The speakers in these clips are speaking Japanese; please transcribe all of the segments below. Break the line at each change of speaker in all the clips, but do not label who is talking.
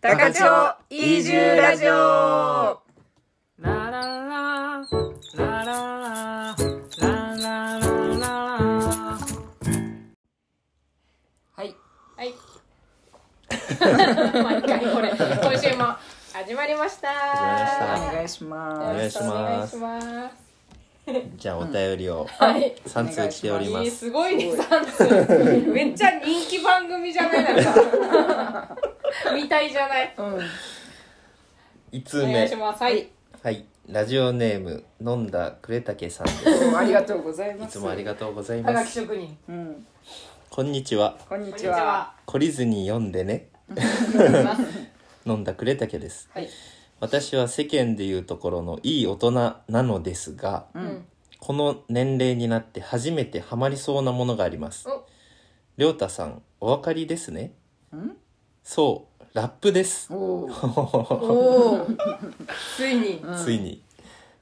高千穂移住ラジオ
ララララララララ
はい
はい。毎回これ、今週も始まりました。
お願いし
よ
ます
ろしくお願いします。
じゃあお便りを
はい。
3通来ておりま
えー
す。
すごいね、三通。めっちゃ人気番組じゃないなんか。みたいじゃない。
うん
5通
お願い
目
し。ます。はい。
はい。ラジオネーム、飲んだくれたけさんです。
どうもありがとうございます
いつもありがとうござい
はが
ます。
き職人。
うん
こんにちは。
こんに
こんにち
ちは
は。
懲りずに読んでね。飲んだくれたけです。
はい
私は世間でいうところのいい大人なのですが、
うん。
この年齢になって初めてハマりそうなものがあります。
お、
りょうたさん、お分かりですね？
ん
そう、ラップです。
ついに。
ついに。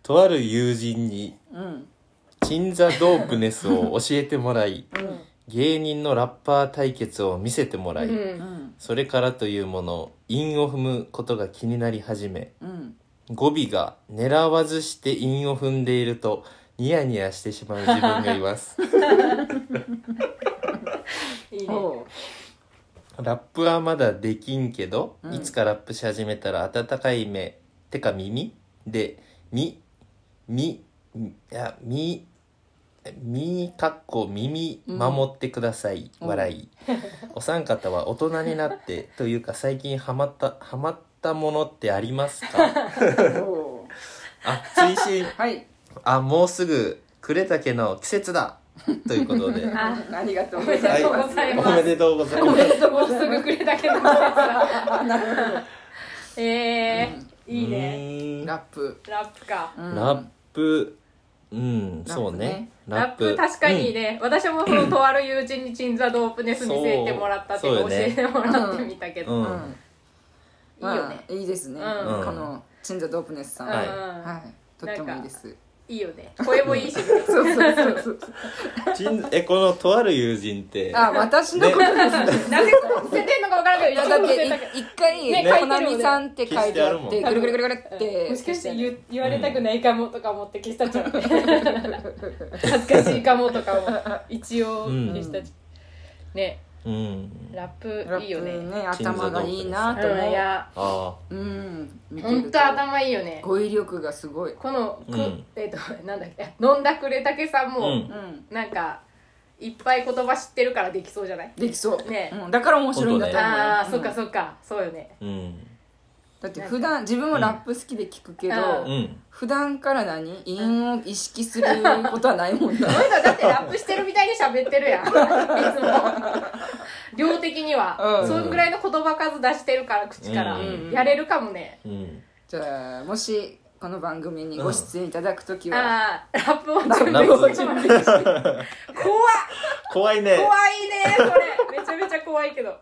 とある友人に
うん
チンザドープネスを教えてもらい
うん
芸人のラッパー対決を見せてもらい、
うん。
うん
それからというもの韻を踏むことが気になり始め
うん
語尾が狙わずして韻を踏んでいるとニヤニヤしてしまう自分がいます
いいね。
ラップはまだできんけど、
うん。
いつかラップし始めたら温かい目てか耳？でみみいやみみかっこ耳守ってください、
うん。
笑いお三方は大人になって というか最近ハマったハマったものってありますか？
おー
あ追伸。
はい。
あもうすぐ呉竹の季節だということで。
あ
ありがとう
おめ
ございま
でとうございます。
おめでとうございます。
もうすぐくれたけど。ええー、いいね。
ラップ。
ラップか。
うん。
ラップ。うんそうね。
ラップ。確かにね、私もそのとある友人にチンザドープネス見せてもらったって教えてもらってみたけど、
うん。
うん。
いいよね。
まあいいですね。
うん。
このチンザドープネスさん
うん。
はい。
はい。とってもいいです
いいよね。声もいいしね。
そうそうそうそう。
えこのとある友人って。
あ私のことですね。
なぜ伏せてんのか分からんけど
いや
一応
だって一回
ね
コナミさんって書いてあっ
て
ぐるぐるぐるぐるって
もしかして言言われたくないかもとか思って消したちゃう恥ずかしいかもとかも一応消したちね
うん。
ラップいいよね。
ね頭がいいなと思う。
うんいや。
あ
うん見て
本当頭いいよね。
語彙力がすごい。
このく、
うん。
えっ、となんだっけ？飲んだくれたけさん
あ
も、
うん。
うん
なんかいっぱい言葉知ってるからできそうじゃない？
できそう。
ね。
うんだから面白いんだと思う。よ
ああ、
うん
そっかそっか。そうよね。
うん
だって普段自分もラップ好きで聞くけど、
うん。
うん。
普段から何？韻を意識することはないもんな。
そういうのだってラップしてるみたいに喋ってるやん。いつも。量的には、
うん。
そんぐらいの言葉数出してるから口から、
うん
やれるかもね。
うん。
じゃあもしこの番組にご出演いただくときは、
ああラップを準備
ラップを
し。てもらって怖っ
怖いね。
怖いねそれ。めちゃめちゃ怖いけど。
よ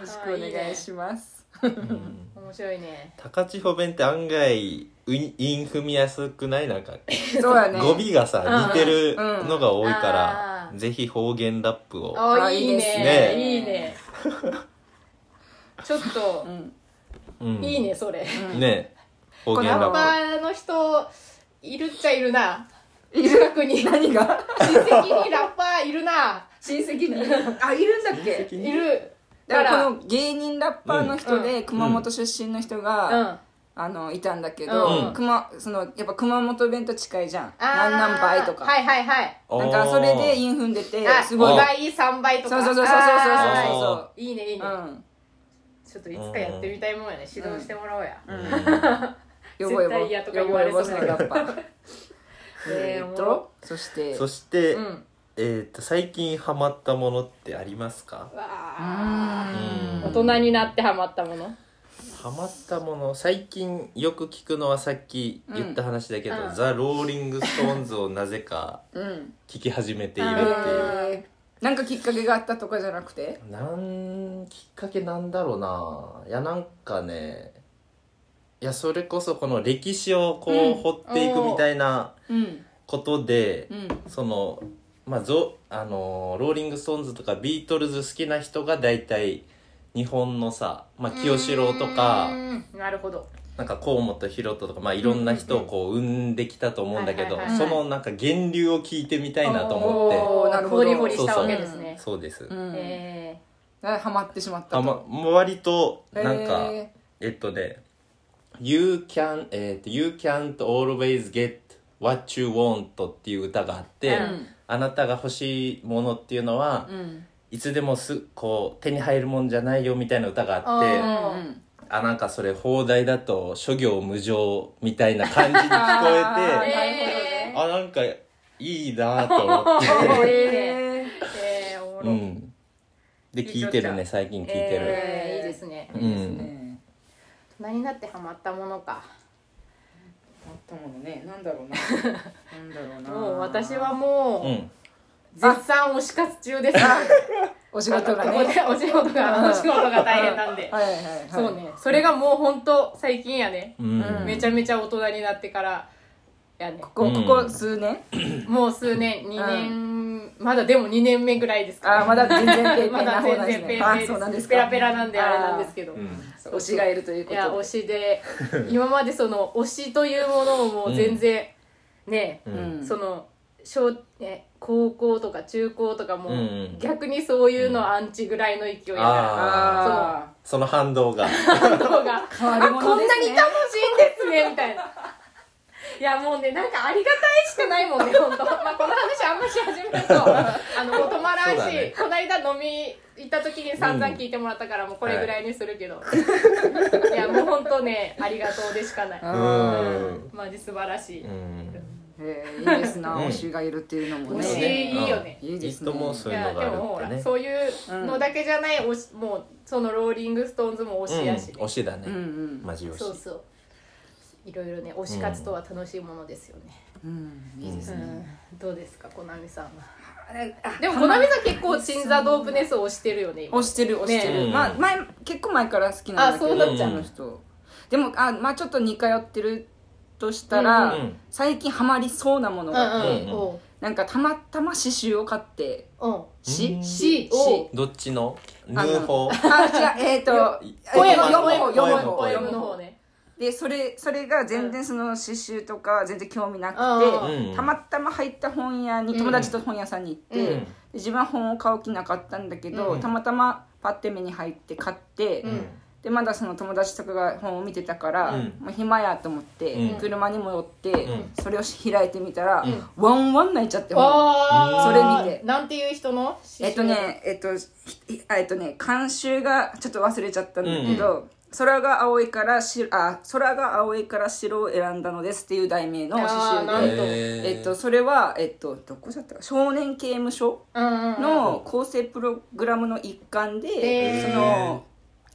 ろしくお願いします。
うん
面白いね。
高千穂弁って案外うい韻踏みやすくない？なんか
そうやね。
語尾がさ
うん
似てるのが多いからぜひ方言ラップを。
あいい
あいいです
ね。
ね。
いいね。ちょっと
う、ん。
うん
いいねそれ、
ね。方言
ラッパ
ラッ
ーの人いるっちゃいるな。い
る？
近くに。親
何が？
戚にラッパーいるな。
親戚に？あいるんだっけ？
プ
いる
だか
から
らこの芸人ラッパーの人で、熊本出身の人が、
うん。
あのいたんだけど、
うん。
熊そのやっぱ熊本弁と近いじゃん。何何倍とか、
はいはいはい。
なんかそれで韻踏んでて
あ
すごい。
2倍3倍とか。
そうそうそうそうそうそうそう
あ
そう
ーいいねいいね、
うん
ちょっといつかやってみたいもんやね指導してもらおうや、
よぼよぼ
絶対嫌とか言われそうだけど
よぼよぼするラッパーえ
えー
ーとそして
そして
うん
えっと最近ハマったものってありますか？
わ
うん。
大人になってハマったもの。
ハマったもの最近よく聞くのはさっき言った話だけど、
うん。
ザ・ローリング・ストーンズをなぜか
うん。
聞き始めているって
うん
いう。
えー。なんかきっかけがあったとかじゃなくて？
なんきっかけなんだろうな。いやなんかねいやそれこそこの歴史をこう、
うん。
掘っていくみたいな
うん。
ことで、
うん。
そのまあゾあのローリング・ストーンズとかビートルズ好きな人が大体日本のさ、まあ、清志郎とか
うんなるほど。
なんか甲本ヒロトとか、まあ、いろんな人をこう生んできたと思うんだけど、
はい
はいはい
そのなんか源流を聞いてみたいなと思って。
おーなるほど
掘り掘りしたわけですね。
そうです、
うん。
え
あハマってしまった
あ
と
ま割となんか、
へ
えっとね「You can、えっと You can't always get what you want」っていう歌があって、
うん
あなたが欲しいものっていうのは、
ーうん。
いつでもすこう手に入るもんじゃないよみたいな歌があって
あ
なんかそれ放題だと諸行無常みたいな感じに聞こえて
ね。
あなんかいいなと思って、
えー
うん、で聞いてるね最近聞いてる、
えーいいですね。
ーいいですね。
大人になってハマったものか
あったものね。なんだろうな。なんだろうな。
もう私はもう、
うん。
絶賛推し活中です。
お仕事がね。
お仕事がお仕事が大変なんで。
はいはいはい。
そうね。それがもう本当最近やね、
うん。
うん
めちゃめちゃ大人になってからやね。
ここ
うん
ここ数年？
もう数年。2年、まだでも2年目ぐらいですか
あーまだ全然ペーペーな方
全
なんですね。
ペーペー
そうなんですか。
ペラペラなんであれなんですけど、
う。ん
推しがいるということ
いや推しで今までその推しというものをもう全然、ね、
うん。
その小ね高校とか中高とかも、
うんうん。
逆にそういうのアンチぐらいの勢いやか
あ
その反動が。
ら反動が。
ね。
こんなに楽しいんですねみたいないやもうねなんかありがたいしかないもんね 本当。まあこの話あんまし始めると。あの止まらんし、
ね。
この間飲み行った時に散々聞いてもらったからもうこれぐらいにするけど、い、やもう本当ねありがとうでしかない、
う
うん。
マジ素晴らしい、
うん。
えーいいですな
うん。
推しがいるっていうのも
推し
ね
いいよね。
いいですね。
いいと思うそういうのが
いやでもほ
あるってね
らそういうのだけじゃない推しもうそのローリング・ストーンズも推しやし、
うん。推しだね、
うんうん。
マジ推し。
そうそういろいろね推し活とは楽しいものですよね、
うん。いいです
う
ね
ん。どうですかコナミさんは？でもコナミさん結構鎮座 DOPENESS を推してるよね今。
押してる押してる、
ね。
まあ前結構前から好きなんだけど。
あそう
なっちゃう
あの人でもあまあちょっと似通ってるとしたら、
うん
最近ハマりそうなものがあって、
うん。うん。おう。
なんかたまたま刺繍を買って
うん。
し？
うん。
し
お
どっちの？ヌ
あの
ーホー？
あ違うえっ、ー、と読む方読む方
声
読む方
ね
でそれそれが全然その刺繍とか全然興味なくて、
うん。
たまたま入った本屋に友達と本屋さんに行って、
うん。
で自分は本を買う気なかったんだけど、
うん。
たまたまパッて目に入って買って、
うん。
でまだその友達とかが本を見てたから、
うん。
もう暇やと思って、
うん。
車に戻って、
ん。
それを開いてみたら、
うん。
ワンワン泣いちゃってそれ見て。
なんていう人の？
えっとねえっとひえっとね監修がちょっと忘れちゃったんだけど、空が青いからしあ空が青いから白を選んだのですっていう題名の刺
あーなんと
繍で、えっと、それは、えっと、どこだったか少年刑務所の構成プログラムの一環で、その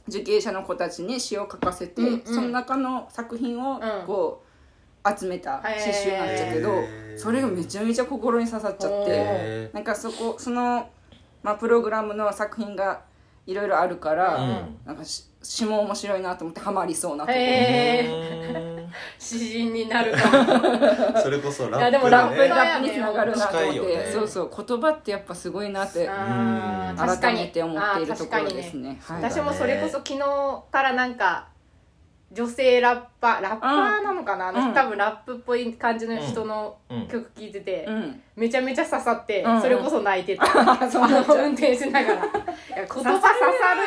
受刑者の子たちに詩を書かせて、
うんうん
その中の作品をこう集めた刺繍なんだけど、それがめちゃめちゃ心に刺さっちゃって。
へ
なんかそこその、まあ、プログラムの作品がいろいろあるから、
うん。
なんかし詩も面白いなと思ってハマりそうなところ。
へ
ー。
詩人になるかも。
それこそラップ
いやでもラップ
ラップにつながるなと思って、
ね。
そうそう。言葉ってやっぱすごいなって改
確かに。
めて思っているところですね。はい。
私もそれこそ昨日からなんか女性ラッパーラッパーなのかな、多分ラップっぽい感じの人の
うん。
曲聴いてて、
うん、
めちゃめちゃ刺さって、
うん。うん
それこそ泣いてた、
そう
あの運転しながら。いや言葉刺さ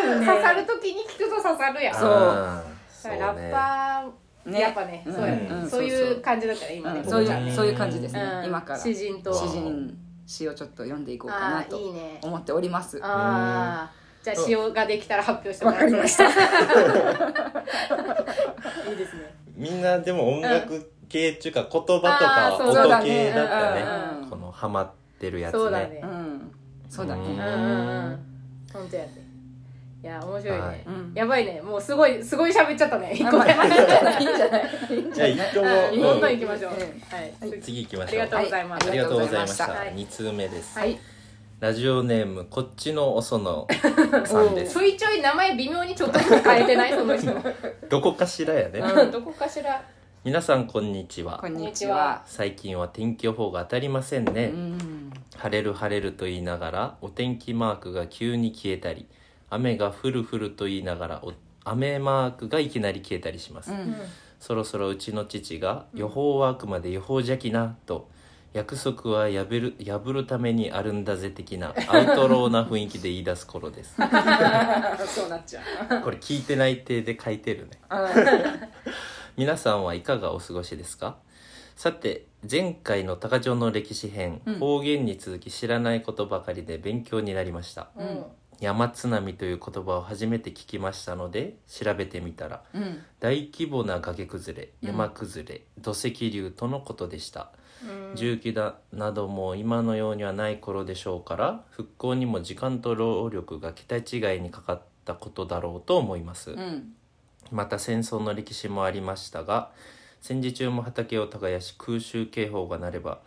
る
ね。
刺さる時に聞くと刺さるやん。
そう。
ラッパー、
ね。
やっぱね、
うん
そうやね。
うん。
そういう感じだったら今ね、
うん。そういうそういう感じですね、
うん。
今から。
詩人と。
詩人詩をちょっと読んでいこうかな
あ
と
ーいいね。
思っております。
ああじゃあ詩ができたら発表しても
わ
らって
かりました。
いいですね。
みんなでも音楽系っていうか言葉と
あ
か
ーそう
そうだ
音
ね。
系だったね
うん。
このハマってるやつね。
そうだね。
うん、そうだね。
うん。うんうん本当やね。いや面白いね、
はい。
うん。
やばいね。もうすごいすごい喋っちゃったね。一
あ
個で
まあいいんじゃないいいんじゃない？
じゃあ一個も。
行きましょう、
うん。
はい、
次行きましょう。
ありがとうございます、
は
ありがとうございました。
はい。
2通目です。
はい
ラジオネームこっちのおその さんです。
ちょいちょい名前微妙にちょっとずつ変えてないその人。
どこかしらやね。
うんどこかしら。
皆さんこんにちは。
こんにちは。
最近は天気予報が当たりませんね、
うん、
晴れる晴れると言いながらお天気マークが急に消えたり雨が降る降ると言いながらお雨マークがいきなり消えたりします、
うん。
そろそろうちの父が「予報はあくまで予報じゃきな」と約束は破る破るためにあるんだぜ的なアウトローな雰囲気で言い出す頃です。
そうなっちゃう。
これ聞いてない体で書いてるね。皆さんはいかがお過ごしですか？さて前回の高城の歴史編、
うん。
方言に続き知らないことばかりで勉強になりました。
うん。
山津波という言葉を初めて聞きましたので調べてみたら
うん。
大規模な崖崩れ
うん
山崩れ、土石流とのことでした。
うん
重機だなども今のようにはない頃でしょうから復興にも時間と労力が桁違いにかかったことだろうと思います、
うん。
また戦争の歴史もありましたが戦時中も畑を耕し空襲警報が鳴れば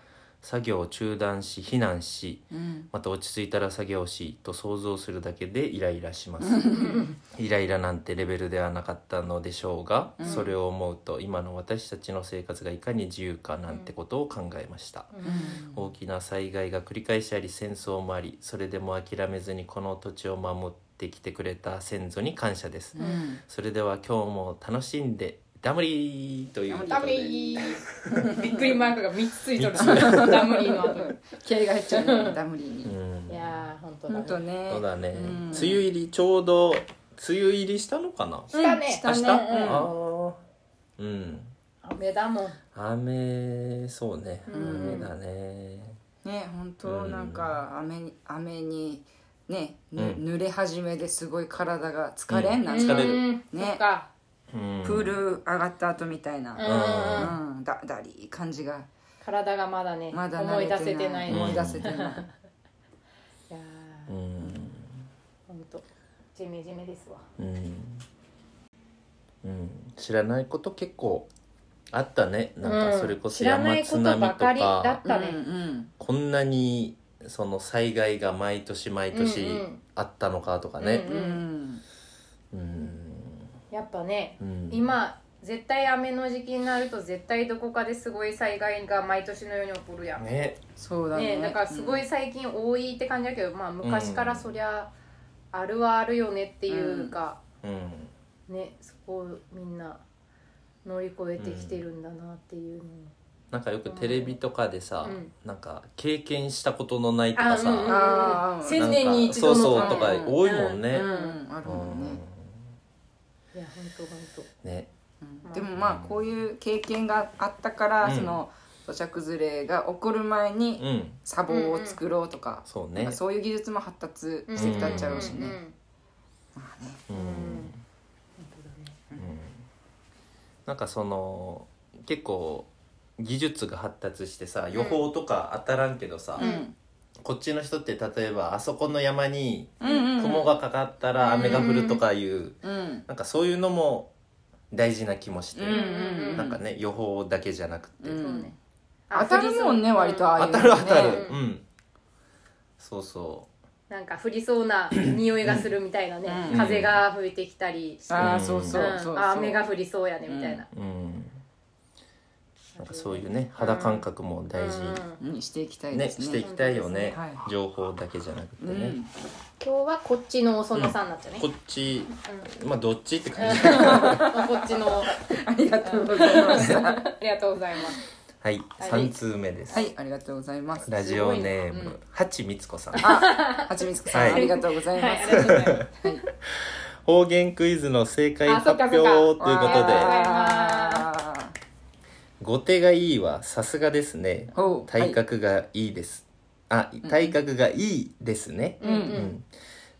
作業を中断し避難し
うん。
また落ち着いたら作業しと想像するだけでイライラします。イライラなんてレベルではなかったのでしょうが、
うん。
それを思うと今の私たちの生活がいかに自由かなんてことを考えました、大きな災害が繰り返しあり戦争もありそれでも諦めずにこの土地を守ってきてくれた先祖に感謝です、
うん。
それでは今日も楽しんでダムリーということ
ダメ
で
ー。びっくりマークが3つついとるダムリーの後。に
気合が入っちゃうね。ダムリーに。
うん。
いやー本当だ
ほんと
ね。
ね
そうだね、
うん。
梅雨入りちょうど梅雨入りしたのかな、
したね。
したね。
あ
うん。
あうん。
雨だもん。
雨そうね。
うん。
雨だね。
ね本当
うん。
なんか雨に雨にねぬ
うん。
濡れ始めですごい体が疲れんな
うん。疲れる。
うん。
ね。
そっか。
うん
プール上がった後みたいな。
うん。
うん。だだりー感じが。
体がまだね
まだ慣
思い出せてない。
うん。
思い出せてない。
いやー。
うん。
本当ジメジメですわ。
うん、うん、知らないこと結構あったね。なんかそれこ
うん
そ
知らないこと
山津波と
ばかりだ
か
ったね。
うんうん。
こんなにその災害が毎年毎年
うんうん。
あったのかとかね。
う
うん
ん。
うん
やっぱね
うん。
今絶対雨の時期になると絶対どこかですごい災害が毎年のように起こるやん。
ね。
そうだね。
ねだからすごい最近多いって感じだけど、まあ昔からそりゃあるはあるよねっていうか、
うん。
ねそこをみんな乗り越えてきてるんだなっていうのを、
なんかよくテレビとかでさ、
うん。
なんか経験したことのないとかさ、
あうんうん
あー。
千年に一度の
そうそうとか
うん
多いもんね、
うん
うんあるもんね
いや本当本当。
ね。
うん。でもまあこういう経験があったから
うん。
その土砂崩れが起こる前に
うん。
砂防を作ろうとか
そうね。
なんかそういう技術も発達してきたっちゃうしね。
んんん。
うん。なんかその結構技術が発達してさ予報とか当たらんけどさ、
うん
こっちの人って例えばあそこの山に雲がかかったら雨が降るとかいう、
うん
なんかそういうのも大事な気もして、
うんうんうん
なんかね予報だけじゃなくて、
うん。
そうね。
当たるもんね割とああいうね。
たる当たる、
う
うん。そうそ
なんか降りそうな 匂いがするみたいなね、
うん。
風が吹いてきたりして、
ああ
うん
そうそうそうそう。
うんあ雨が降りそうやねみたいな、
ううんそういうね肌感覚も大事、
うん。
にしていきたい
ね
ですね
していきたいよね、
はい。
情報だけじゃなくてね、
うん。
今日はこっちのお園さんになっちゃうね、
こっちまあどっちって感じ。
こっちの。
ありがとうございましたは
ありがとうございます。
はい
はい。
三通目です、
いありがとうございます。
ラジオネーム、はちみつこさん。
あはちみつこさん、
はい。
ありがとうございます、
方言クイズの正解発表ということで。
わ
後手がいいはさすがですね。
ーほう
体格がいいです、あ体格がいいですね、
うん
うん。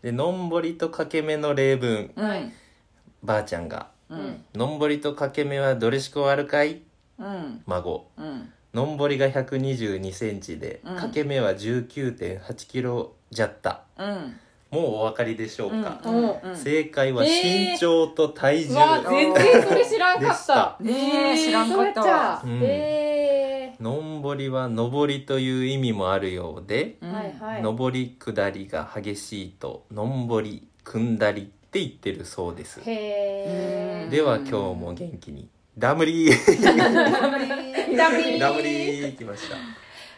でのんぼりとかけめの例文。
はい。うん
ばあちゃんが。
うん「
のんぼりとかけめはどれしこあるかい?
うん」
孫。
うん。
のんぼりが1 2 2センチで、
うん。
かけめは1 9 8キロじゃった。
うん
もうお分かりでしょうか、
うん
お
うん。
正解は
えー
身長と体重、
うわ全然それ知らんかっ
た。
た
ねえ知らんかった
のんぼりは上りという意味もあるようで、
うん。
ーはいはい。
上り下りが激しいとのんぼり組んだりって言ってるそうです。
へ
では今日も元気に。ダムリー。
ー。ダメ
ダムリー。きました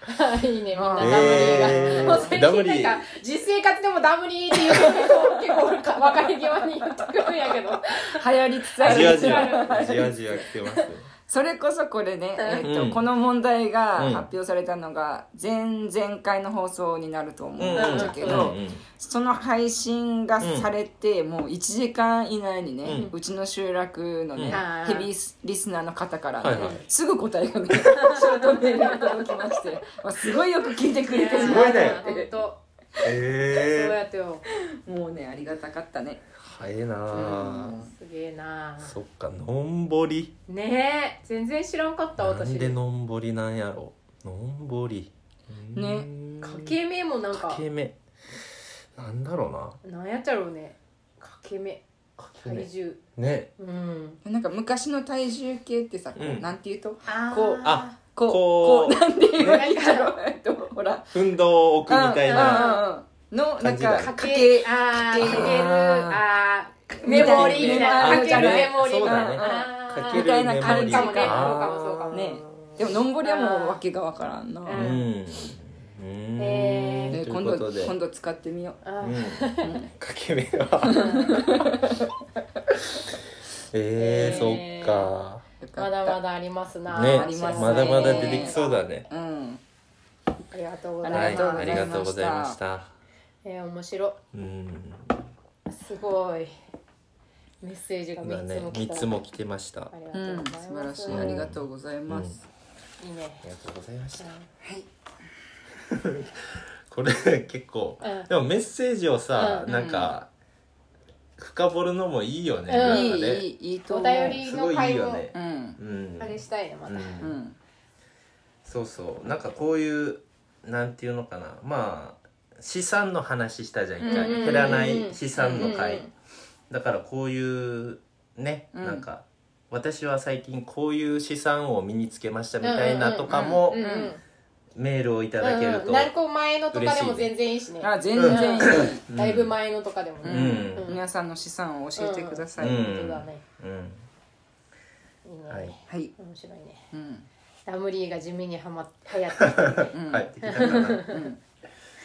いいねみんなダムリ
えー。
ーがもう最近なんか実生活でもダムリーっていう人結構結構分かり際に言ってくるんやけど。
流行りつつある。
じわじわじわじわ来てますね
それこそこれね、えーと
うん。
この問題が
うん。
発表されたのが前々回の放送になると思うんだけど、
うん。うん。
その配信がされて、もう1時間以内にね、うちの集落のね、
うん。
ヘビーリスナーの方からね、
はいはい。
すぐ答えがね ショートメールが届きまして、まあ、すごいよく聞いてくれてる
すごいね。
本当。そう
え
やってよ。
もうねありがたかったね
早いなあ。
すげえな
そっかのんぼり。
ねえ全然知らんかった
な
私
んでのんぼりなんやろ。のんぼり。うーん。
かけ目もなんか。
かけ目なんだろうな。
なんやっちゃろうね。かけ目
かけ目
体重。
ね。
うん。
なんか昔の体重計ってさこう、
うん。
なんて言うと？こう
あ
こう
こう。
なんて言うらいいんだろうえっとほら。
運動置くみたいな
のなんか
か
かけ
けあー
かけ
かけるあーメモリーみたいな。かけるメモリー
そうだね
あー。
かける
みたいな感じ
かもね。
か
そうかもそうかも。
ね。でものんぼりはもう訳がわからんな、
え
で
という
今度
ことで。
今度使ってみよう。
かけ目は えー、そっか。
まだまだありますな。
ね。
ま
だまだ出てきそうだね。
うん。
ありがとうござ
はいい
ます
あ
ありがとうございました
えー面白
うん。
すごいメッセージが
だ
3つ
ね
も来た。
三つも来てました。あ
ありが
うん
とうござい
素晴ら
ます。
しいありがとうございます、
いいね。
りがとうございました。
はい。
これ結構
うん。
でもメッセージをさ
うん。
なんか深掘るのもいいよね。
うん。
いい
なんかね。
いいいいと
お
思う。
便りの
すごいいね
うん
うん。
あれしたいねまた。
うん。
うん。
そうそう。なんかこういうなんていうのかな。まあ資産の話したじゃん一回
うん。うんうん。うん
減らない資産の
うん
会。
うん。
だからこういうね
うん。
なんか私は最近こういう資産を身につけましたみたいなとかも
うん。うん。
メールをいただけると
うん。何個前のとかでも全然いいしね。
あ全然いい、
うん。だいぶ前のとかでもね。
うん。
うん。
皆さんの資産を教えてください、
うん。
本当だね
うん。
い。いね。
はい。
はい、
面白いね。
うん。
ラムリーが地味にはま流行ってきてね
うん。
入ってきたかな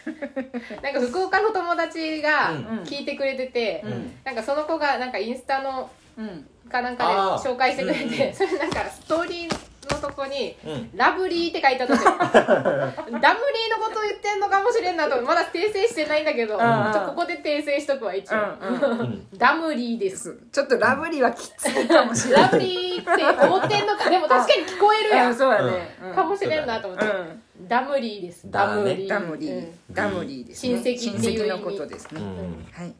なんか福岡の友達が
うん。
聞いてくれてて、
うん。
なんかその子がなんかインスタの
うん。
かなんかで紹介してくれて、
うん
それなんかストーリーのとこに
うん「
ラブリー」って書いてあったんですよ。ダムリーのこと言ってんのかもしれんなとまだ訂正してないんだけど、
ん
ちょここで訂正しとくわ一応、ダムリーです。
ちょっとラブリーはきついかもしれない。
ラブリーって思ってんのか。でも確かに聞こえるやん。
あそうだね、うん。
かもしれんなと思って、
うん
ダムリーです。
だね
ー。
ダムリー、
うん。
ダムリーですね。
親戚っていう
のことですね、
うん。
はい。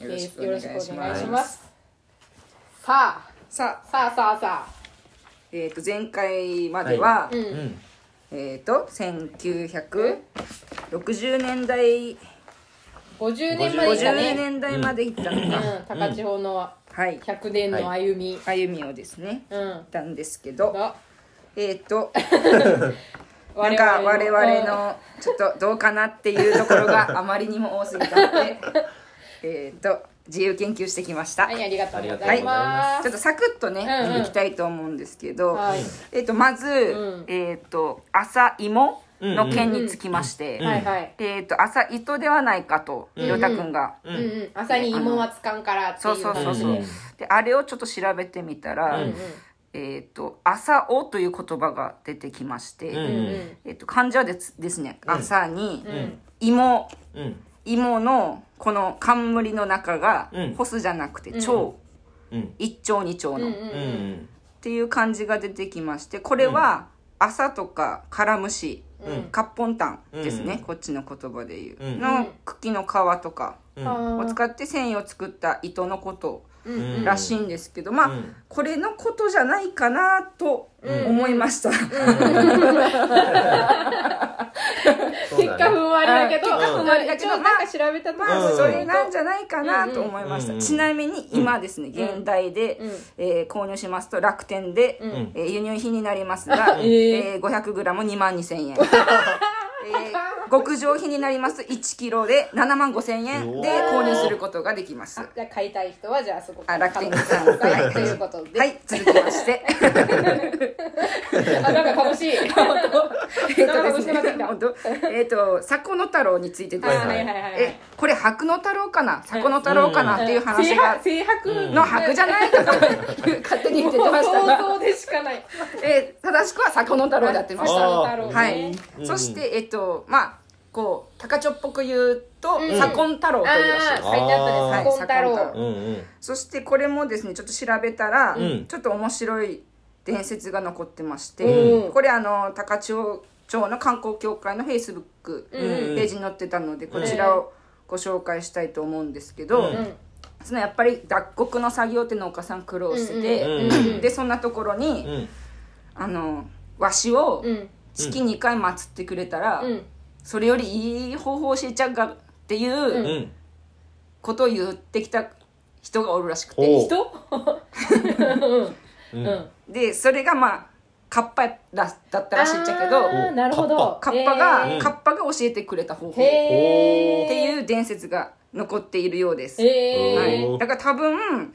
え
よろしくお願いします。
します。さあ。
さあ。
さあさあさあ。
えっ、と前回までは、
うん。
うん。
えっ、と1960年代。
50年までいった
50
ね
年代まで行ったのか、
うん、高千穂の
はい。
100年の歩み、
歩みをですね。
うん。
行ったんですけど。
が。
えっ、と なんか我々のちょっとどうかなっていうところが あまりにも多すぎたので えっと自由研究してきました、
はいありがとうござい
はい。
ます。
ちょっとサクッとね、
うんうん。
いきたいと思うんですけど、
はい。
えっとまず、
ん。
えっと朝芋の件につきまして、
うん
はいはい。
えっと朝糸ではないかと
うん
りょうたくんが、
うんうん。朝に芋はつかんからっていう
そうそうそうそう、であれをちょっと調べてみたら、
うんうん
えっと朝おという言葉が出てきまして、
うん。
うん
えっと漢字はですですね、朝に
うん。
芋。
うん。
芋のこの冠の中が、
うん。
ホスじゃなくて
うん。
蝶、
うん。
一丁二丁の、っ
うん。うん。
うん
ていう漢字が出てきましてこれは朝とかカラムシ
うん。
カッポンタンですね、
うん。
こっちの言葉で言う、
うん。
の茎の皮とかを使って繊維を作った糸のことらしいんですけど、まあ、
うん。
これのことじゃないかなと思いました、
結果ふんわりだけど
結果ふんわりだけど
一応なんか調べた
まあ
うん。
それなんじゃないかなと思いました、ちなみに今ですね現代で、
うん。
えー購入しますと楽天で、
ん。
えー輸入品になりますが、
えー
えー 500g2 万2000円、えー 極上品になります。1キロで7万5000円で購入することができます。
あじゃあ買いたい人はじゃあそこ
あ楽天
買
さん
ってください。ということで、
はい続きまして。
あなんか楽しい。
えっとですねえっと佐古の太郎についてです。
あ
ね、
はいはいはいはい。
えこれ白の太郎かな？佐古の太郎かな？っていう話が、
性白。
の白じゃないとか。勝手に言ってました。が、
想像でしかない。
えー正しくは佐古の太郎でやってました。はい、
うん。
そしてえっとまあこう高ちょっぽく言うと、
うん。
左近太郎というらしいです。
あー書いてあったね
はい
左近太郎。
左近太
うんうん。
そしてこれもですねちょっと調べたら、
うん。
ちょっと面白い伝説が残ってまして、
うん。
これあの高千穂町の観光協会のフェイスブックペ
うん。
ージに載ってたので、こちらをご紹介したいと思うんですけど、
うん。
そのやっぱり脱穀の作業って農家さん苦労してて、
うん。
うん。
でそんなところに、
うん。
あのわしを
うん。
月2回祀ってくれたら、
うん
それよりいい方法を教えちゃうかっていううん。
うん
ことを言ってきた人がおるらしくて、
ほう。
人？
うん。
うん。
でそれがまあカッパだだったらしいっちゃけど
なるほど。
カッパ。が、
へー。
カッパが教えてくれた方法。っていう伝説が残っているようです、
へ
は
ー
い、だから多分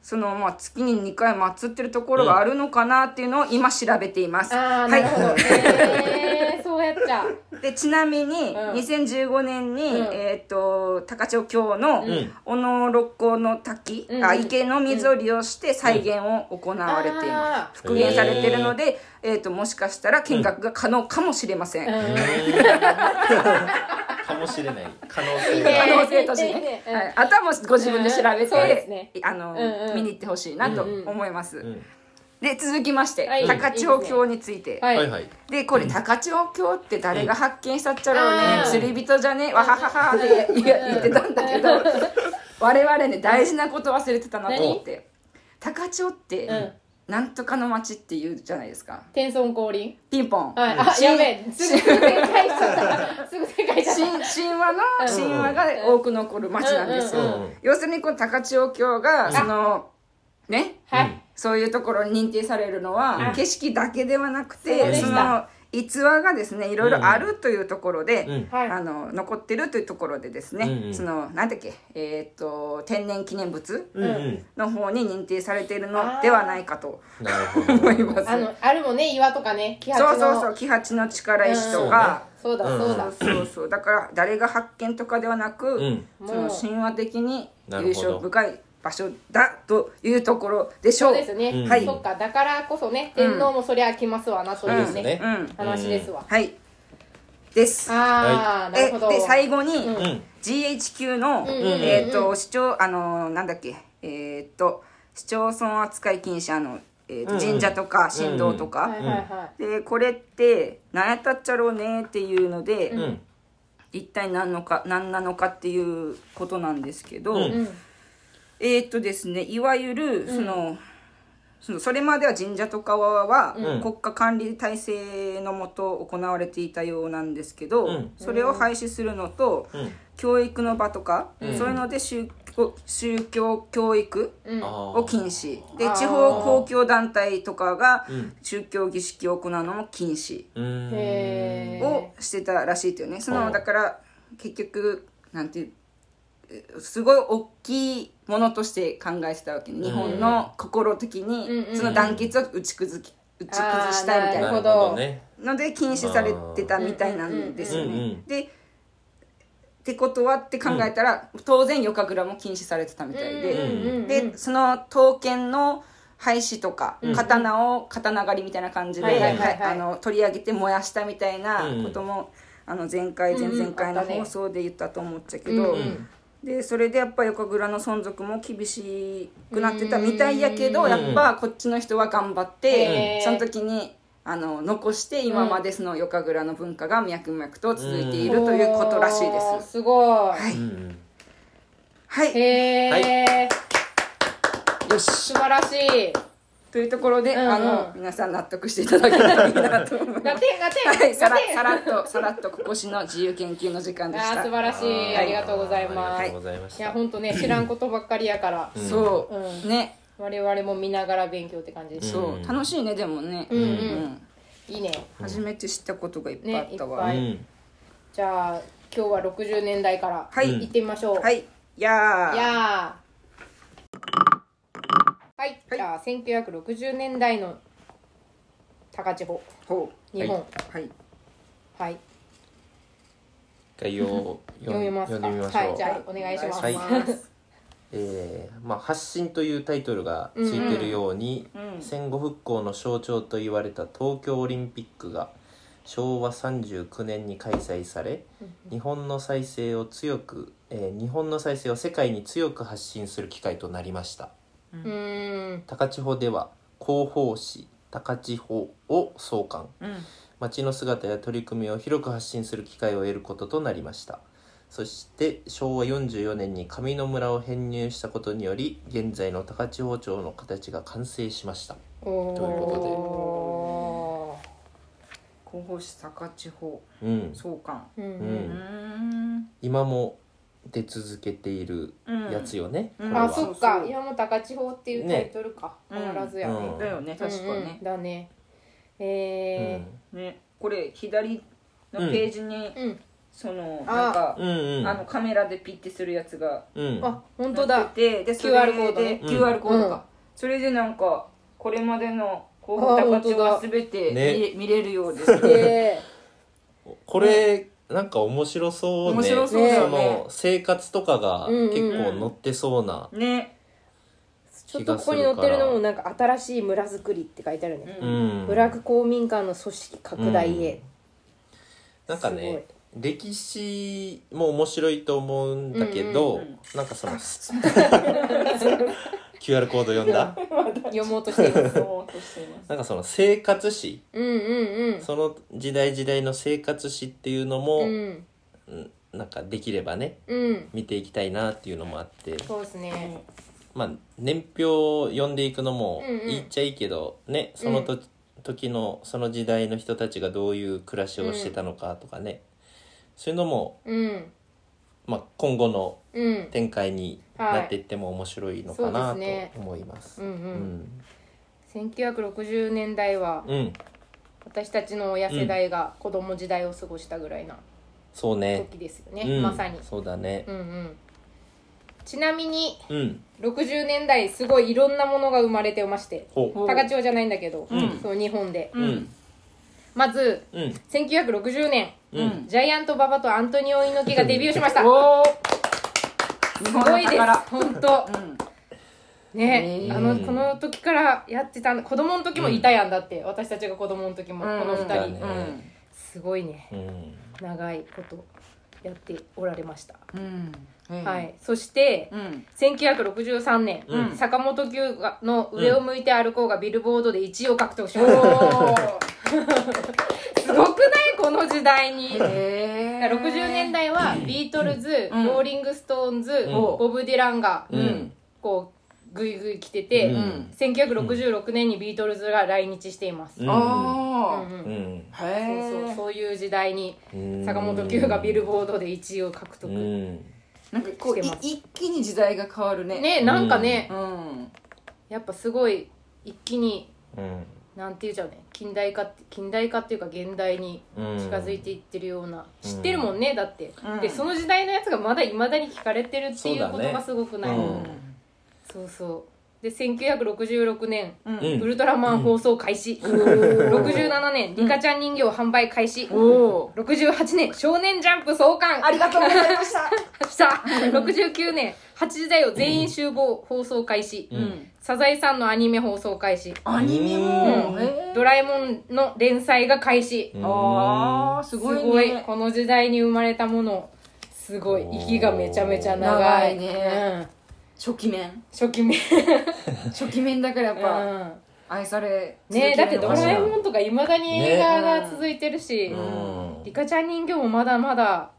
そのまあ月に2回祀ってるところがあるのかなっていうのを今調べています、
ああ
はい
そうやっちゃう。
でちなみに
うん。
2015年に、
うん。
えっ、と高千穂峡の
ん。
小野六甲の滝、
うん。
あ池の水を利用して再現を行われてい
あ
ます、
ー。
復元されているので、えー、ともしかしたら見学が可能かもしれません、
うん。
かもしれない。可能性
ね
可能性としてね、
うん。
はい、あとはもうご自分で調べて、
うん。そうですね。
あの、
うんうん。
見に行ってほしいなと
うんうん
思います、
うん
で続きまして、
はい。
高千穂峡について。
はい。
はいはい。
でこれ高千穂峡って誰が発見したっちゃろうね、
うん。
釣り人じゃねわはははって言言ってたんだけど我々ね大事なこと忘れてたなと思って。高千穂って、
うん。
なんとかの町って言うじゃないですか。
天孫降臨？
ピンポン、
はい。あ
し
やべえ。すぐ正解しちゃった。すぐ正解しちゃっ
神神話の神話が多く残る町なんですよ、
うん。
うん。うん。
要するにこの高千穂峡がそのね？
たはい
そういうところに認定されるのは、景色だけではなく
そう
てその逸話がですねいろいろあるというところで、
うん。
はい。
あの残ってるというところでですね、
うんうん。
そのなんだっけえっ、と天然記念物
うんうん。
の方に認定されているのではないかと
なるほど。
思います。
あのあるもんね岩とかね木
そう
鉢の
そうそう木鉢の力石とか、
そうだ
うん。
そうだ。
そうそうそう。だから誰が発見とかではなく、
うん。
その神話的に優勝深い場所だというところでしょ
そううですね、
うん。
はい。
そっかだからこそね天皇もそりゃ来ますわなというね,、
そうですね。
うん
話ですわ、
はい。です。
ああ、なるほど。
えで最後に、GHQ の、
ん
えっ、と市町あのなんだっけえっ、と市町村扱い禁止あの、えーと
うん。
神社とか神道とか、
はいはいは
でこれって何やったっちゃろうねっていうので、
うん。
一体何のか何なのかっていうことなんですけど、
うん
えっ、とですねいわゆるその、そのそれまでは神社とかは、
うん。
国家管理体制のもと行われていたようなんですけど、
うん。
それを廃止するのと、
うん。
教育の場とか、
うん。
そういうので宗教宗教教育を禁止。で地方公共団体とかが
うん。
宗教儀式を行うのも禁止をしてたらしいっていうね。そのだから結局なんていうえすごい大きいものとして考えてたわけ。ね日本の心的にその団結を打ち崩き打ち崩したいみたいな。ので禁止されてたみたいなんですよね。でってことはって考えたら、当然夜神楽も禁止されてたみたいで、でその刀剣の廃止とか、
うん。
刀を刀狩りみたいな感じで、取り上げて燃やしたみたいなことも、あの前回前々回の放送で言ったと思っちゃけど、
うん
うん
でそれでやっぱ夜神楽の存続も厳しくなってたみたいやけど、
うん。
やっぱこっちの人は頑張っ
へ
て、
ー
その時にあの残して今までその夜神楽の文化が脈々と続いているということらしいです。
すごい、
はい、
うん
はい、
へえ、
よし
素晴らしい
というところで、
うんうん。
あの皆さん納得していただけたらいいなと思います。はい、さらさらっとさらっとここしの自由研究の時間でした。
あー素晴らしい。ありがとうございます、
ありがとうござい
いや
た
本当ね知らんことばっかりやから、
うん。
そう、
うん。
ね、
我々も見ながら勉強って感じです、
そう、
うん。
楽しいねでもね。
うんうん。
うん
いいね。
初めて知ったことがいっぱいあったわ。
ねじゃあ今日は60年代から
はい。
行ってみましょう、
はい、やー。
やーはい、じゃあ1960年代の高千穂。
ほう。
日本。
はい。
はい。
概要を
読みますか。
読んでみましょう、
はい。じゃあお願いします。
はい。えーまあ、発信というタイトルがついてるように、
うん。うん
戦後復興の象徴と言われた東京オリンピックが昭和39年に開催され日本の再生を強く、えー日本の再生を世界に強く発信する機会となりました
うーん。
高千穂では広報誌高千穂を創刊。
うん。
町の姿や取り組みを広く発信する機会を得ることとなりました。そして昭和44年に上野村を編入したことにより現在の高千穂町の形が完成しました。
お
ということで。
お
広報誌高千穂
うん。
創刊。
ーうん。
う
うんん。
今も出続けているやつよね、
うん。
これは。
あそっか「山本高千穂」っていうタイトルか、
ね
変わらずやね、
うん。
だよね。確か
うんうん。
ね
だね。え
ね。これ左のページに
ー、うん。
その
あ。
なんか
うんうん。
あのカメラでピッてするやつが
うん。
あ本当だ。
でそれ
QR コード
で
ね
うん。
QR コード
うん。
かそれでなんかこれまでの広報高千穂が全て見
ね。
れ見れるようです
で
これ、なんか面白そうね。
面白そうだよね。
その生活とかが
うんうんうん
結構載ってそうな、
ね
ちょっとここに載ってるのもなんか新しい村づくりって書いてあるね、
うん。
部落公民館の組織拡大へ、
なんかね歴史も面白いと思うんだけど、
うんうん
なんかその QR コード読んだ？
読もうとしています。
そうとしています。
なんかその生活史。
うんうんうん。
その時代時代の生活史っていうのも、
うん。
うんなんかできればね
うん。
見ていきたいなっていうのもあって。
そうですね。
まあ年表を読んでいくのも
うんうん。
いいっちゃいいけど、ねそのと、時のその時代の人たちがどういう暮らしをしてたのかとかね、そういうのも、
うん
まあ、今後の
うん
展開に
はい
なっていっても面白いのかなと
そうですね
思います。
うんう
うんん
1960年代は
うん
私たちの親世代が子供時代を過ごしたぐらいな
そうね。
時ですよね、
うん
まさに
そうだね
う。んうんちなみに
うん。
60年代すごいいろんなものが生まれてまして
ほ
ほう
高千穂じゃないんだけど、
ん
そう日本で、
う。うん。
まず
うん。
1960年、
うん。
ジャイアント馬場とアントニオ猪木が デビューしました。すごいです本当。
うん。
ね、あのこの時からやってた子供の時もいたやんだって、私たちが子供の時も、
うん。
この2
だ
人、
ね。
すごいね。
うん。
長いことやっておられました、
うん。うん。
はいそして、
うん。
1963年、
うん。
坂本九がの「上を向いて歩こう」がビルボードで1位を獲得し
お
ました、
ー
すごくない？この時代に。
へー。
60年代はビートルズ、
うん。
ローリング・ストーンズ、
ん。
ボブ・ディランが
うん。
こうグイグイ来てて、
うん。
1966年にビートルズが来日しています、
うん。
うん
あ
うん
うん。
そうそう
え
そういう時代に
うん。
坂本九がビルボードで1位を獲得、
うん。
なんかこうい
してます。
一気に時代が変わるね。
ねなんかね、
うん。
やっぱすごい一気に
うん。
なんて言うじゃうね。近代化って近代化っていうか現代に
うん。
近づいていってるような、知ってるもんねだって、
うん。
でその時代のやつがまだいまだに聞かれてるっていうことがすごくない、
そうだね
そうそうで1966年、
うん。
うん。
ウルトラマン放送開始、67年リカちゃん人形販売開始、
おお
68年少年ジャンプ創刊
ありがとうございました。
した69年8時だよ全員集合放送開始、
うん。
サザエさんのアニメ放送開始、
アニメ
うん。
ドラえもんの連載が開始、
うん。
ああす
す
ごい
ごい。
ね
この時代に生まれたもの。すごい。息がめちゃめちゃ長い。
長いね。
うん、
初期面。
初期面。
初期面だからやっぱ
うん。
愛され
ねだってドラえ
ん
もんとかいまだに映画が続いてるし、
うん。
リカちゃん人形もまだまだ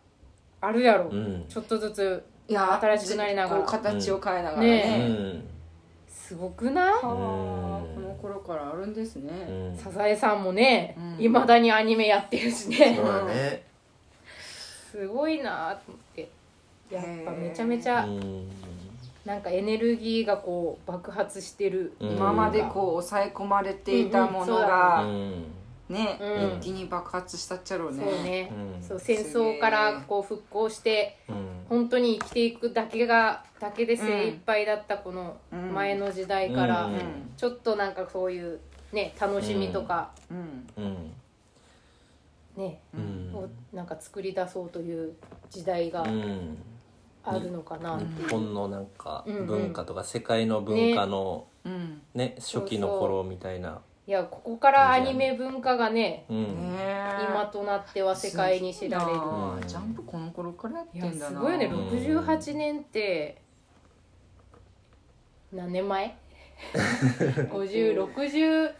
あるやろ、
うん。
ちょっとずつ
いや
新しくなりながら。
形を変えながら
ね。
う
ね
ん。
すごくない、
はあ
うん。
この頃からあるんです
う
ね
ん。
サザエさんもね
うん。
いま、未だにアニメやってるしね。
そうだね。
すごいなと思って。やっぱめちゃめちゃ
うん
なんかエネルギーがこう爆発してる、
うん。
今までこう抑え込まれていたもの
う
が
ん。
ね
うん。
一気に爆発したっちゃろうね。
そうね、
うん。
そう戦争からこう復興して
うん。
本当に生きていくだけがだけで精一杯だったこの前の時代から、
うん。
ちょっとなんかそういうね楽しみとか、
うん。
うん。
ね、
うん。
をなんか作り出そうという時代が
うん
あるのかな。
日本のなんか文化とか世界の文化の
うん
ね初期の頃みたいな。い
やここからアニメ文化がね
うん。
ね
今となっては世界に知られる。
ジャンプこの頃からやってんだな。
すごいよね。
うん。
68年って何年前 ?5060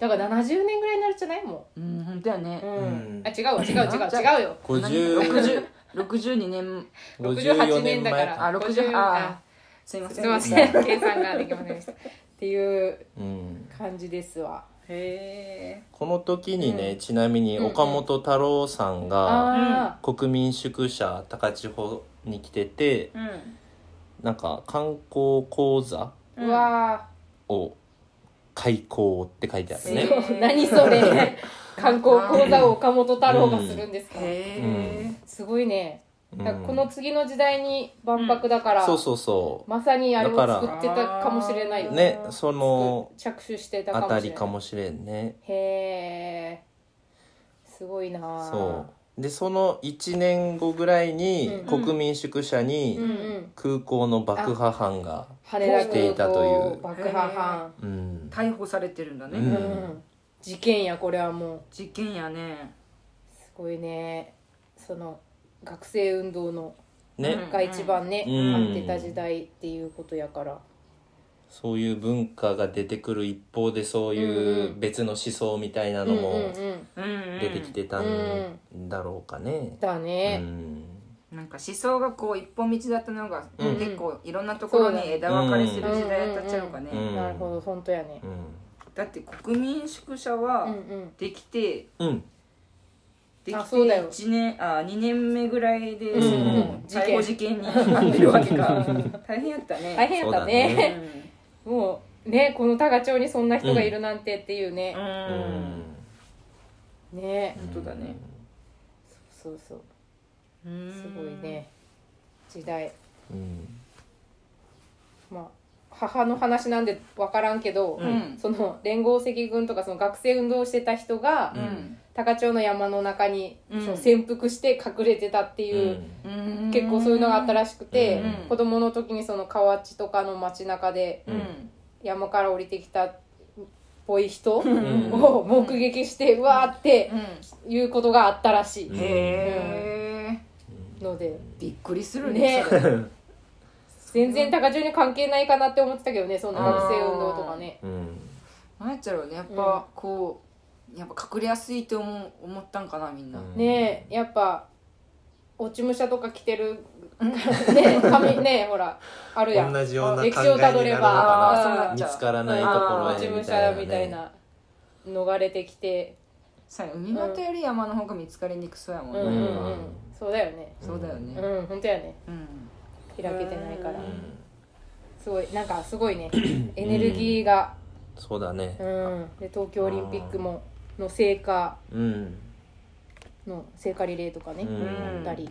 だから70年ぐらいになるんじゃない？も
う。ん本当やね。
う、うん。
うん。
あ違うわ違う違う違うよ。
50
62年。
68年だから。
あ60あすいません。
すいません。計算ができません。でしたっていう
うん
感じですわ。
へえ
この時にね、
うん
ちなみに岡本太郎さんが
あ
国民宿舎高千穂に来てて
うん。
なんか観光講座
あ、うわ
を開講って書いてある
ー、
ね、
何それ 観光講座を岡本太郎がするんですか、
へえ
すごいね。この次の時代に万博だから、
そうそうそ
まさにあれを
だから
作ってたかもしれないうよ
ね。その
着手してたか
あた
もしれない。
りかもしれんね。
へえすごいな。あ
そう。でその1年後ぐらいに
うん
国民宿舎
うん
に
うん。
空港の爆破犯が
羽田
していたという。
爆破犯。
うん。
逮捕されてるんだね、
う
うんん事件やこれはもう。
事件やね。
すごいね。その学生運動の
ね。
が一番ね、
うん。
合ってた時代っていうことやから。
そういう文化が出てくる一方でそういう別の思想みたいなのも
うんうんうん。
うんうん
出てきてたんだろうかね。う
だね、
ん。
なんか思想がこう一本道だったのが、
うん。
結構いろんなところに枝分かれする時代やったっちゃうかね、
うん。
なるほど本当やね。
うん
だって国民宿舎
うん
は
うん。
できて、
うん。
できて
あそうだよ。
1年あ2年目ぐらいで、
うん
うん。
もう逮捕事件になってるわけか。大変やったね。
大変やったね。
う
もうねこの多賀町にそんな人がいるなんてっていうね、
ん、
う
うん。
ん
ね。
本当だね。
そうそう。
うん。
すごいね。時代。
うん。
まあ母の話なんで分からんけど、
うん。
その連合赤軍とかその学生運動をしてた人が、
うん。
高町の山の中に、
うん。
その潜伏して隠れてたっていう、
うん。
結構そういうのがあったらしくて、
うん。
子供の時にその河内とかの街中で
うん。
山から降りてきたっぽい人
ん。
を目撃してうわーっていうことがあったらしい。
へえ
ので
びっくりするね
ね。
それ
全然高中に関係ないかなって思ってたけどねその学生運動とかね。
うん。
なんやっちゃろうねやっぱこうやっぱ隠れやすいって思ったんかなみんな、
うん。
ねえやっぱ落ち武者とか着てるね髪ねほらあるやん。
同じような
歴史をたどれば
見つからないところ
落ち武
へみたいな
者みたい
ね。
な逃れてきて。
さ海端より山の方が見つかりにくそうやもんね、
うん。うん。うん。
うん
そうだよね。
そうだよね。
うん。本当やね。
うん
開けてないから。
うん。
すごいなんかすごいね。エネルギーが。
そうだね。
うん。で東京オリンピックもの成果。
うん。
の聖火リレーとかね
うん。
あったり。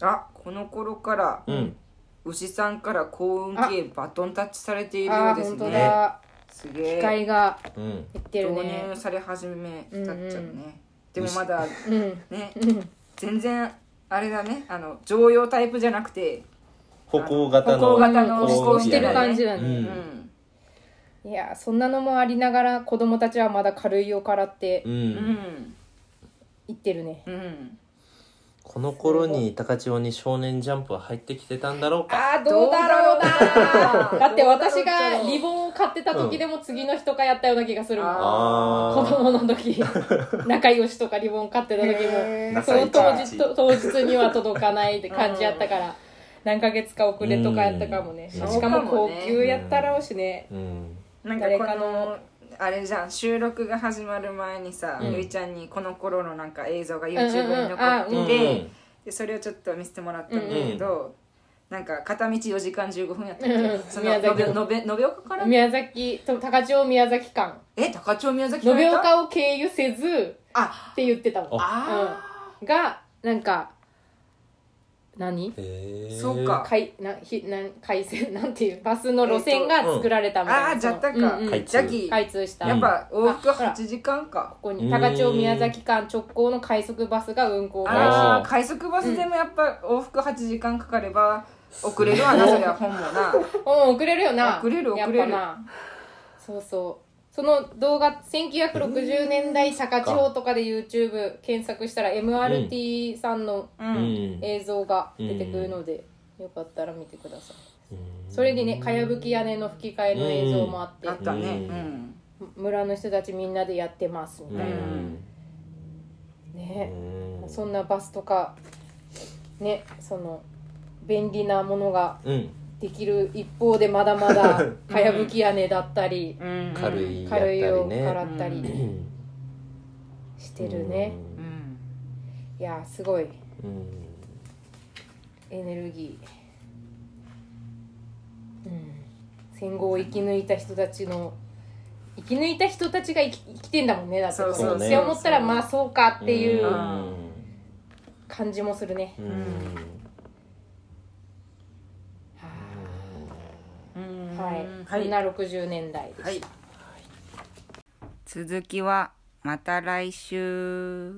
あこの頃から
うん。
牛さんから幸運系バトンタッチされているようですね。
だ。
すげえ。
機械が
うん
いってる
導
ね
入され始めたっちゃうね、
うんうん。
でもまだ
うん。
ね。
うん。
全然あれだね。あの常用タイプじゃなくて
歩行型の
歩行型の
うん
飛行機
してる感じだ
う
ね
うん。
いやそんなのもありながら子供たちはまだ軽いをからって
う
うん。ん
言ってるね。
うん。
この頃に高千穂に少年ジャンプは入ってきてたんだろうか。
あーどうだろうなだって私がリボンを買ってた時でも次の日とかやったような気がするもん。
あ
子供の時。仲良しとかリボン買ってた時
へー。
もその当日と当日には届かないって感じやったから。何ヶ月か遅れとかやったかもね。
うん。
しかも高級やったろうしね。
うん。
なんかこ
誰かの。
のあれじゃん収録が始まる前にさ、
うん。
ゆいちゃんにこの頃のなんか映像が
うん
YouTube に残ってて、
うん
うん
でそれをちょっと見せてもらったんだけど、なんか片道4時間15分やったっけ、
うん。うん
その延べ延べ延岡から？
宮崎と高千穂宮崎間。
え高千穂宮崎
延岡を経由せず
あ。
って言ってたもん。
あ
うん。がなんか何？
そうか。
海なひなん海線 なんていうバスの路線が作られたみたいな、
ああじゃったか、
う。んうん。
開通
ジャキ
開通。した、
やっぱ往復
あほら
8時間か。
ここに。高千穂宮崎間直行の快速バスが運行開始。
ああ快速バスでもやっぱ往復8時間かかれば遅れるわなそりゃ本もな。
うん遅れるよな。
遅れる遅れる。
な。そうそう。その動画1960年代高千穂とかで YouTube 検索したら MRT さんの映像が出てくるので、よかったら見てください。それにねかやぶき屋根の吹き替えの映像もあって
あったね。
村の人たちみんなでやってますみたいな、
うん。
ね。
うん。
そんなバスとかねその便利なものが
うん。
できる一方でまだまだ かやぶき屋根だったり
うん。
軽いやった
軽いを
りね
からったりしてるね。
うん。
いやすごい。
うん。
エネルギー、うん、戦後を生き抜いた人たちの生き抜いた人たちが生き生きてんだもんねだって。
そう
そうね
って思ったらまあそうかっていう
うん。
感じもするね、
うん
はい、
はい。
そんな60年代でした、
はい。続きはまた来週